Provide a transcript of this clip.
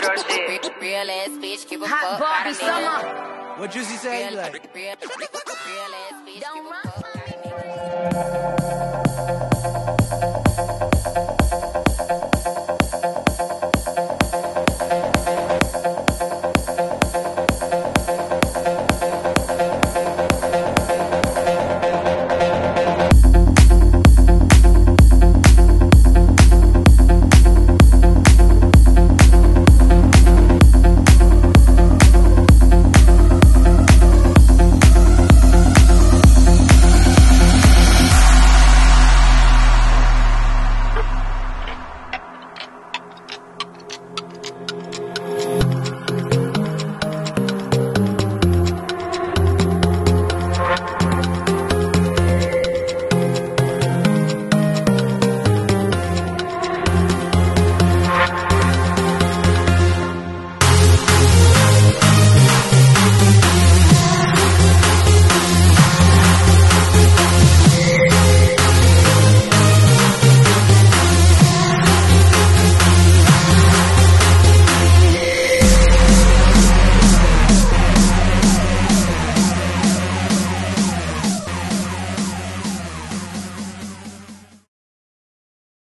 Girl shit. Real ass bitch, give a Hot fuck. Barbie summer. What Juicy say? He like, Real, real ass bitch, give a Don't run.